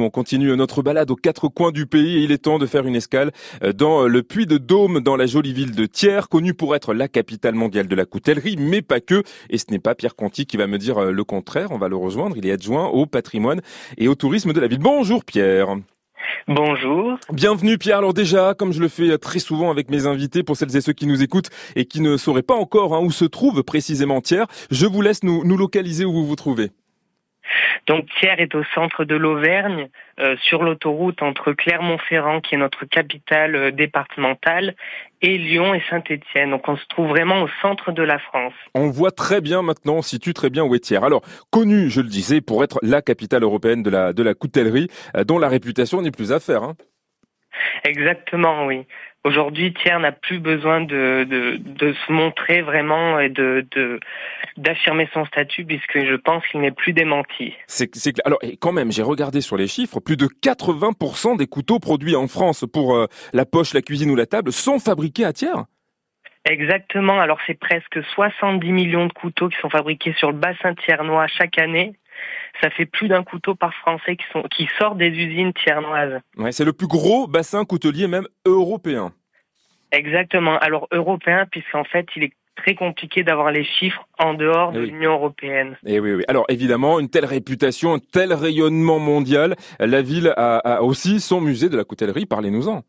On continue notre balade aux quatre coins du pays et il est temps de faire une escale euh, dans le Puy de Dôme, dans la jolie ville de Thiers, connue pour être la capitale mondiale de la coutellerie, mais pas que. Et ce n'est pas Pierre Conti qui va me dire euh, le contraire. On va le rejoindre. Il est adjoint au patrimoine et au tourisme de la ville. Bonjour Pierre. Bonjour. Bienvenue Pierre. Alors déjà, comme je le fais très souvent avec mes invités, pour celles et ceux qui nous écoutent et qui ne sauraient pas encore hein, où se trouve précisément Thiers, je vous laisse nous, nous localiser où vous vous trouvez. Donc Thiers est au centre de l'Auvergne, euh, sur l'autoroute entre Clermont-Ferrand, qui est notre capitale euh, départementale, et Lyon et Saint-Étienne. Donc on se trouve vraiment au centre de la France. On voit très bien maintenant, on situe très bien où est Thiers. Alors, connu, je le disais, pour être la capitale européenne de la, de la coutellerie, euh, dont la réputation n'est plus à faire. Hein. Exactement, oui. Aujourd'hui, Thiers n'a plus besoin de, de, de, se montrer vraiment et de d'affirmer son statut puisque je pense qu'il n'est plus démenti. C'est alors et quand même, j'ai regardé sur les chiffres, plus de 80% des couteaux produits en France pour euh, la poche, la cuisine ou la table sont fabriqués à Thiers. Exactement. Alors c'est presque 70 millions de couteaux qui sont fabriqués sur le bassin thiernois chaque année ça fait plus d'un couteau par Français qui, sont, qui sort des usines tiernoises. Ouais, c'est le plus gros bassin coutelier même européen. Exactement. Alors européen, puisqu'en fait, il est très compliqué d'avoir les chiffres en dehors de eh l'Union européenne. Et eh oui, oui. Alors évidemment, une telle réputation, un tel rayonnement mondial, la ville a, aussi son musée de la coutellerie. Parlez-nous-en.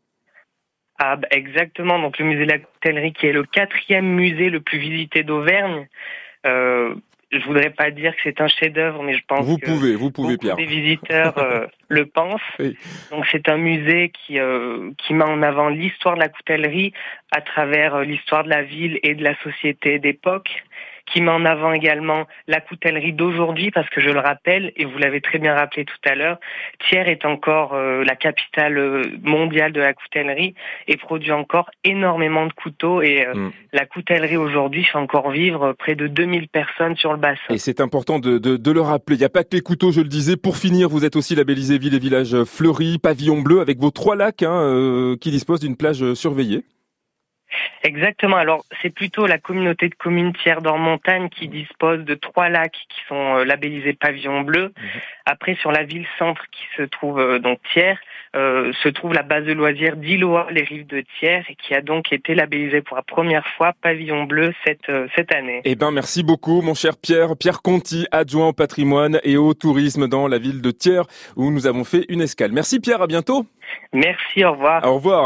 Ah, bah, exactement. Donc le musée de la coutellerie, qui est le quatrième musée le plus visité d'Auvergne. Euh, je voudrais pas dire que c'est un chef-d'œuvre, mais je pense vous que pouvez, vous pouvez, Pierre. Des visiteurs euh, le pensent. Donc c'est un musée qui euh, qui met en avant l'histoire de la coutellerie à travers euh, l'histoire de la ville et de la société d'époque qui met en avant également la coutellerie d'aujourd'hui, parce que je le rappelle, et vous l'avez très bien rappelé tout à l'heure, Thiers est encore euh, la capitale euh, mondiale de la coutellerie et produit encore énormément de couteaux. Et euh, mm. la coutellerie aujourd'hui fait encore vivre près de 2000 personnes sur le bassin. Et c'est important de, de, de, le rappeler. Il n'y a pas que les couteaux, je le disais. Pour finir, vous êtes aussi labellisé Ville et Village Fleury, Pavillon Bleu, avec vos trois lacs hein, qui disposent d'une plage surveillée. Exactement. Alors, c'est plutôt la communauté de communes Tiers d'Or-Montagne qui dispose de trois lacs qui sont euh, labellisés pavillon bleu. Mhm. Après, sur la ville-centre qui se trouve euh, donc Thiers, euh, se trouve la base de loisirs d'Iloa, les rives de Thiers, et qui a donc été labellisée pour la première fois pavillon bleu cette, cette année. Eh ben, merci beaucoup, mon cher Pierre. Pierre Conti, adjoint au patrimoine et au tourisme dans la ville de Thiers, où nous avons fait une escale. Merci Pierre, à bientôt. Merci, au revoir. Au revoir.